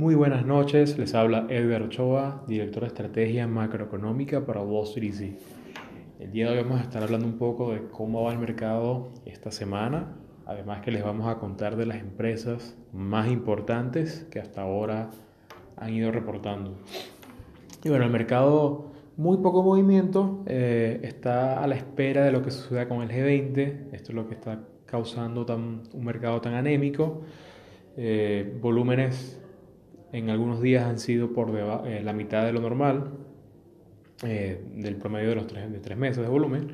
Muy buenas noches, les habla Edgar Ochoa, director de estrategia macroeconómica para Wall Street Easy. El día de hoy vamos a estar hablando un poco de cómo va el mercado esta semana, además que les vamos a contar de las empresas más importantes que hasta ahora han ido reportando. Y bueno, el mercado muy poco movimiento, eh, está a la espera de lo que suceda con el G20, esto es lo que está causando tan, un mercado tan anémico. Eh, volúmenes en algunos días han sido por eh, la mitad de lo normal, eh, del promedio de los tres, de tres meses de volumen.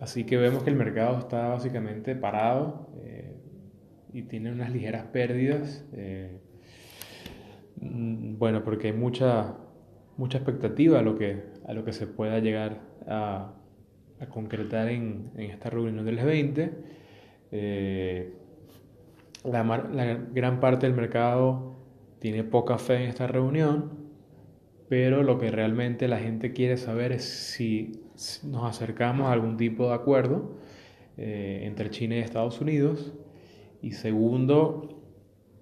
así que vemos que el mercado está básicamente parado y tiene unas ligeras pérdidas. Mm, bueno, porque hay mucha, mucha expectativa a lo, que, a lo que se pueda llegar a, a concretar en, en, esta reunión del G20. La, gran parte del mercado tiene poca fe en esta reunión, pero lo que realmente la gente quiere saber es si nos acercamos a algún tipo de acuerdo eh, entre China y Estados Unidos. Y segundo,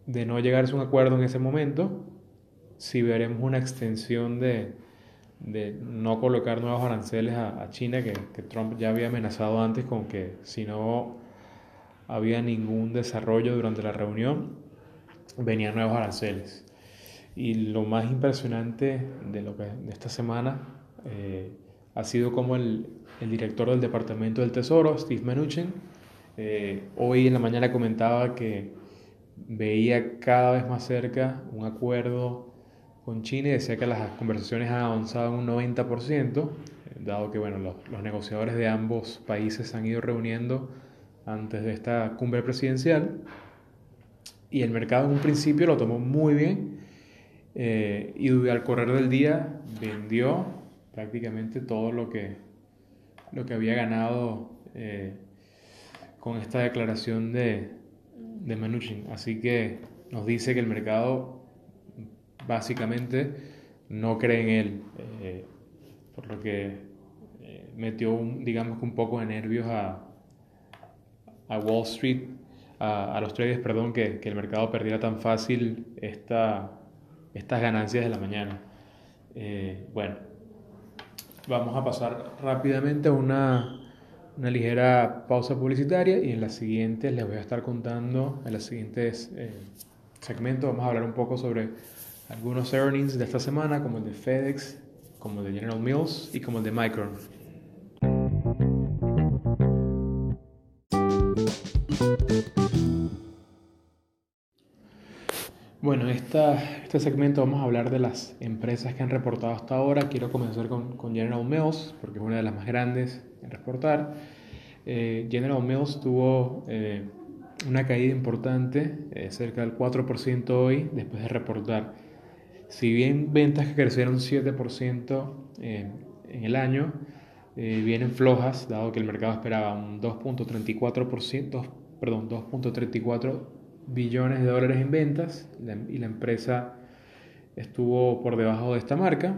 de no llegarse a un acuerdo en ese momento, si veremos una extensión de, de no colocar nuevos aranceles a, China, que, que, Trump ya había amenazado antes con que si no había ningún desarrollo durante la reunión, venían nuevos aranceles. Y lo más impresionante de, lo que, de esta semana eh, ha sido como el, el, director del Departamento del Tesoro, Steve Mnuchin, eh, hoy en la mañana comentaba que veía cada vez más cerca un acuerdo con China y decía que las conversaciones han avanzado un 90%, dado que bueno, los, los negociadores de ambos países se han ido reuniendo antes de esta cumbre presidencial y el mercado en un principio lo tomó muy bien eh, y al correr del día vendió prácticamente todo lo que, lo que había ganado eh, con esta declaración de, de Manuchin. Así que nos dice que el mercado básicamente no cree en él, eh, por lo que metió, digamos un poco de nervios a, a Wall Street, a, los traders, perdón, que, que, el mercado perdiera tan fácil esta, estas ganancias de la mañana. Eh, bueno, vamos a pasar rápidamente a una, una, ligera pausa publicitaria y en las siguientes les voy a estar contando, en los siguientes eh, segmentos vamos a hablar un poco sobre algunos earnings de esta semana, como el de FedEx, como el de General Mills y como el de Micron. Esta, este segmento vamos a hablar de las empresas que han reportado hasta ahora. Quiero comenzar con, con General Mills, porque es una de las más grandes en reportar. Eh, General Mills tuvo eh, una caída importante, eh, cerca del 4% hoy, después de reportar. Si bien ventas que crecieron 7% en el año, vienen flojas, dado que el mercado esperaba un 2.34%, perdón, 2.34% billones de dólares en ventas y la empresa estuvo por debajo de esta marca.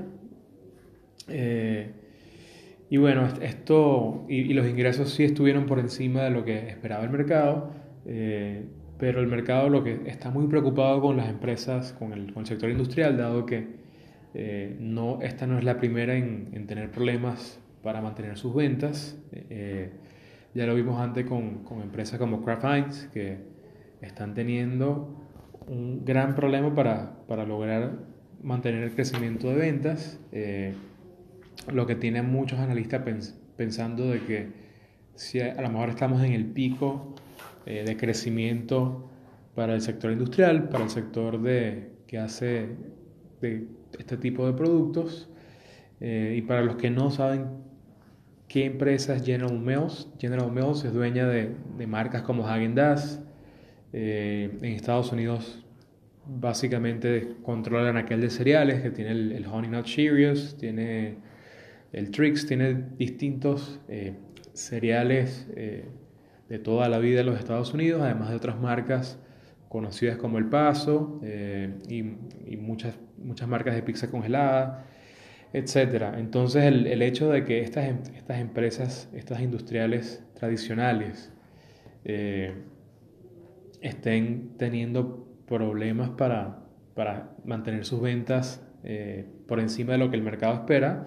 Eh, y bueno, esto y, los ingresos sí estuvieron por encima de lo que esperaba el mercado, eh, pero el mercado lo que está muy preocupado con las empresas, con el, con el sector industrial, dado que eh, no, esta no es la primera en, en, tener problemas para mantener sus ventas. ya lo vimos antes con, con empresas como Kraft Heinz, que están teniendo un gran problema para, para lograr mantener el crecimiento de ventas, eh, lo que tienen muchos analistas pensando de que si a, lo mejor estamos en el pico eh, de crecimiento para el sector industrial, para el sector de, que hace de este tipo de productos, eh, y para los que no saben qué empresa es General Mills, General Mills es dueña de, de marcas como Häagen-Dazs, eh, en Estados Unidos básicamente controlan aquel de cereales que tiene el, Honey Nut Cheerios, tiene el Trix, tiene distintos eh, cereales eh, de toda la vida en los Estados Unidos, además de otras marcas conocidas como El Paso y, muchas, muchas marcas de pizza congelada, etc. Entonces el, el hecho de que estas, em, estas empresas, estas industriales tradicionales, estén teniendo problemas para, para mantener sus ventas eh, por encima de lo que el mercado espera,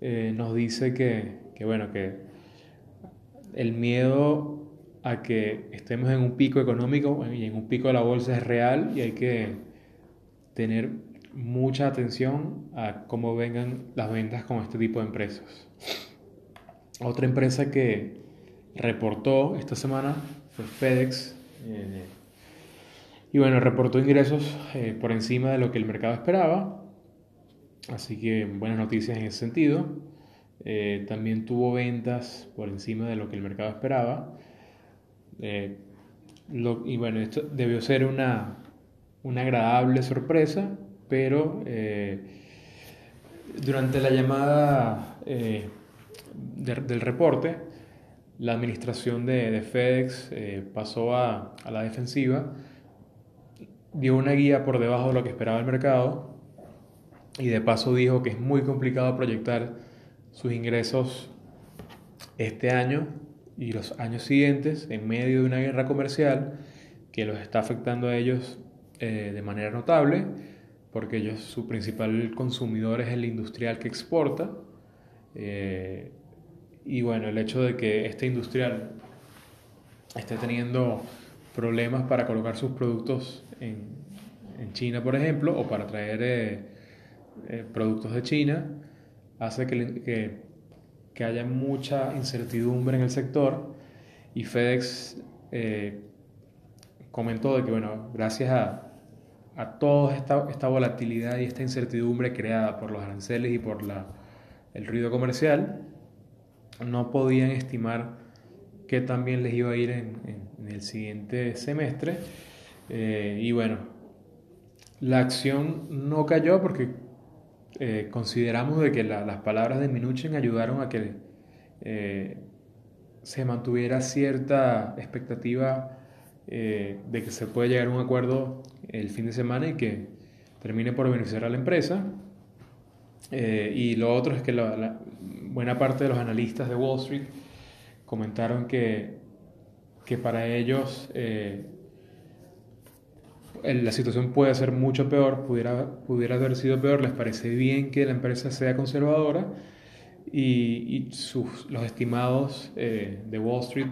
eh, nos dice que, que, bueno, que el miedo a que estemos en un pico económico y en un pico de la bolsa es real y hay que tener mucha atención a cómo vengan las ventas con este tipo de empresas. Otra empresa que reportó esta semana fue FedEx. Eh, y bueno, reportó ingresos eh, por encima de lo que el mercado esperaba. Así que buenas noticias en ese sentido. Eh, también tuvo ventas por encima de lo que el mercado esperaba. y bueno, esto debió ser una, una agradable sorpresa, pero durante la llamada del reporte, la administración de, FedEx eh, pasó a, la defensiva, dio una guía por debajo de lo que esperaba el mercado y de paso dijo que es muy complicado proyectar sus ingresos este año y los años siguientes en medio de una guerra comercial que los está afectando a ellos eh, de manera notable porque ellos su principal consumidor es el industrial que exporta eh, y bueno, el hecho de que este industrial esté teniendo problemas para colocar sus productos en, China, por ejemplo, o para traer eh, eh, productos de China, hace que, que, haya mucha incertidumbre en el sector. Y FedEx eh, comentó de que, bueno, gracias a, a toda esta, esta, volatilidad y esta incertidumbre creada por los aranceles y por la, el ruido comercial, no podían estimar qué también les iba a ir en, el siguiente semestre. Eh, y bueno, la acción no cayó porque eh, consideramos de que las palabras de Minuchin ayudaron a que eh, se mantuviera cierta expectativa de que se puede llegar a un acuerdo el fin de semana y que termine por beneficiar a la empresa. y lo otro es que la, buena parte de los analistas de Wall Street comentaron que, que para ellos eh, la situación puede ser mucho peor, pudiera, pudiera haber sido peor, les parece bien que la empresa sea conservadora y, sus, los estimados eh, de Wall Street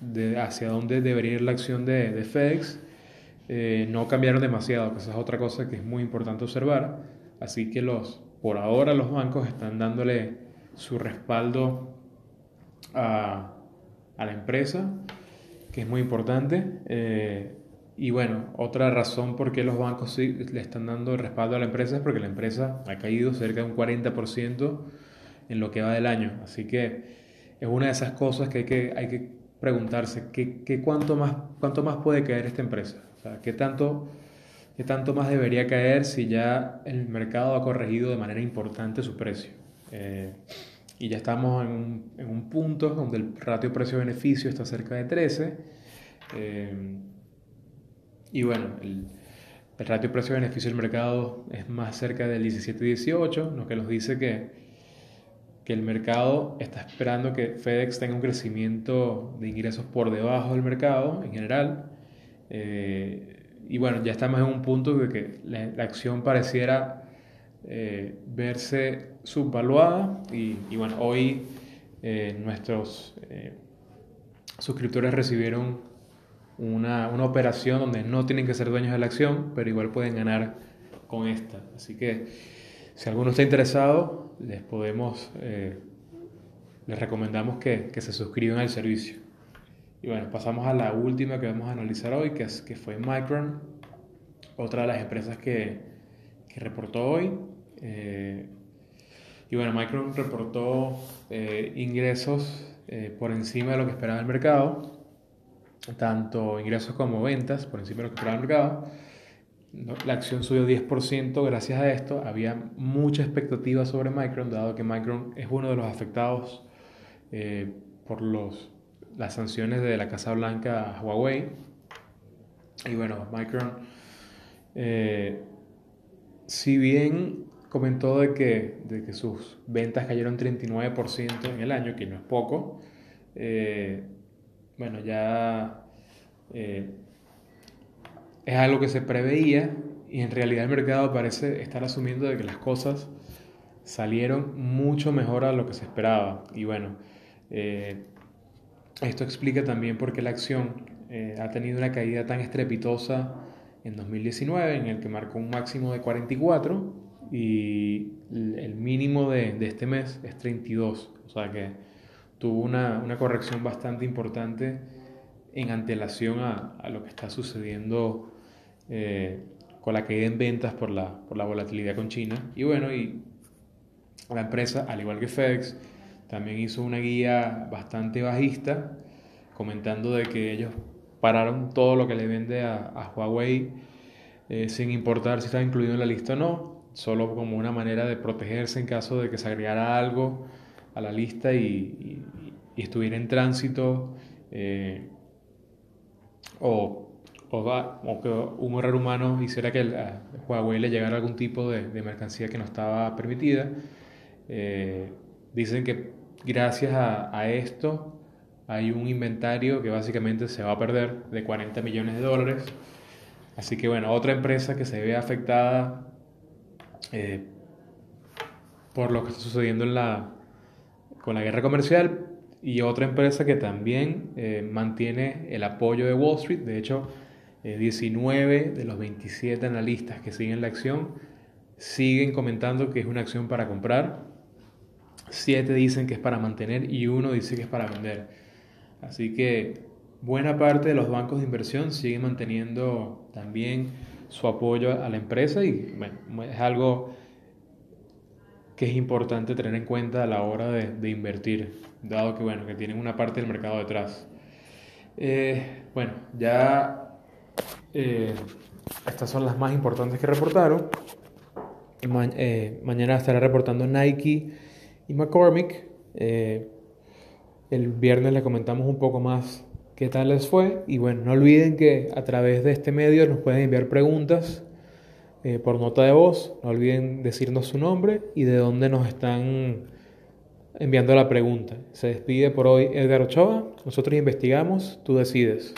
de hacia dónde debería ir la acción de, de FedEx eh, no cambiaron demasiado, que esa es otra cosa que es muy importante observar. Así que los, por ahora los bancos están dándole su respaldo a, la empresa, que es muy importante. Eh, y bueno, otra razón por qué los bancos le están dando respaldo a la empresa es porque la empresa ha caído cerca de un 40% en lo que va del año. Así que es una de esas cosas que hay que, hay que preguntarse, ¿qué, cuánto, más, ¿cuánto más puede caer esta empresa? O sea, ¿qué tanto, ¿qué tanto más debería caer si ya el mercado ha corregido de manera importante su precio? Eh, y ya estamos en un, en un, punto donde el ratio precio-beneficio está cerca de 13. Eh, y bueno, el, el ratio precio-beneficio del mercado es más cerca del 17-18, lo que nos dice que, que el mercado está esperando que FedEx tenga un crecimiento de ingresos por debajo del mercado en general. Eh, y bueno, ya estamos en un punto de que la, la acción pareciera eh, verse subvaluada y, bueno, hoy eh, nuestros eh, suscriptores recibieron una, una, operación donde no tienen que ser dueños de la acción, pero igual pueden ganar con esta. Así que si alguno está interesado, les podemos, les recomendamos que, que, se suscriban al servicio. Y bueno, pasamos a la última que vamos a analizar hoy, que, es, que fue Micron, otra de las empresas que, que reportó hoy. Eh, y bueno, Micron reportó eh, ingresos eh, por encima de lo que esperaba el mercado, tanto ingresos como ventas por encima de lo que esperaba el mercado. La acción subió 10% gracias a esto. Había mucha expectativa sobre Micron, dado que Micron es uno de los afectados por los, las sanciones de la Casa Blanca a Huawei. Y bueno, Micron, si bien comentó de que, de que sus ventas cayeron 39% en el año, que no es poco. Eh, bueno, ya eh, es algo que se preveía y en realidad el mercado parece estar asumiendo de que las cosas salieron mucho mejor a lo que se esperaba. Y bueno, eh, esto explica también por qué la acción eh, ha tenido una caída tan estrepitosa en 2019, en el que marcó un máximo de 44 y el mínimo de, de este mes es 32. O sea que tuvo una, una corrección bastante importante en antelación a, a lo que está sucediendo eh, con la caída en ventas por la, por la volatilidad con China. Y bueno, y la empresa, al igual que FedEx, también hizo una guía bastante bajista, comentando de que ellos pararon todo lo que le vende a, Huawei, eh, sin importar si estaba incluido en la lista o no, solo como una manera de protegerse en caso de que se agregara algo a la lista y, estuviera en tránsito eh, o, o, que un error humano hiciera que a Huawei le llegara algún tipo de, mercancía que no estaba permitida. Eh, dicen que gracias a esto hay un inventario que básicamente se va a perder de 40 millones de dólares. Así que bueno, otra empresa que se ve afectada eh, por lo que está sucediendo con la guerra comercial y otra empresa que también eh, mantiene el apoyo de Wall Street. De hecho, 19 eh, de los 27 analistas que siguen la acción siguen comentando que es una acción para comprar. 7 dicen que es para mantener y uno dice que es para vender. Así que buena parte de los bancos de inversión siguen manteniendo también su apoyo a la empresa y bueno, es algo que es importante tener en cuenta a la hora de, invertir, dado que bueno, que tienen una parte del mercado detrás. Eh, bueno, ya eh, estas son las más importantes que reportaron. Eh, mañana estará reportando Nike y McCormick. El viernes le comentamos un poco más qué tal les fue. Y bueno, no olviden que a través de este medio nos pueden enviar preguntas eh, por nota de voz. No olviden decirnos su nombre y de dónde nos están enviando la pregunta. Se despide por hoy Edgar Ochoa. Nosotros investigamos, tú decides.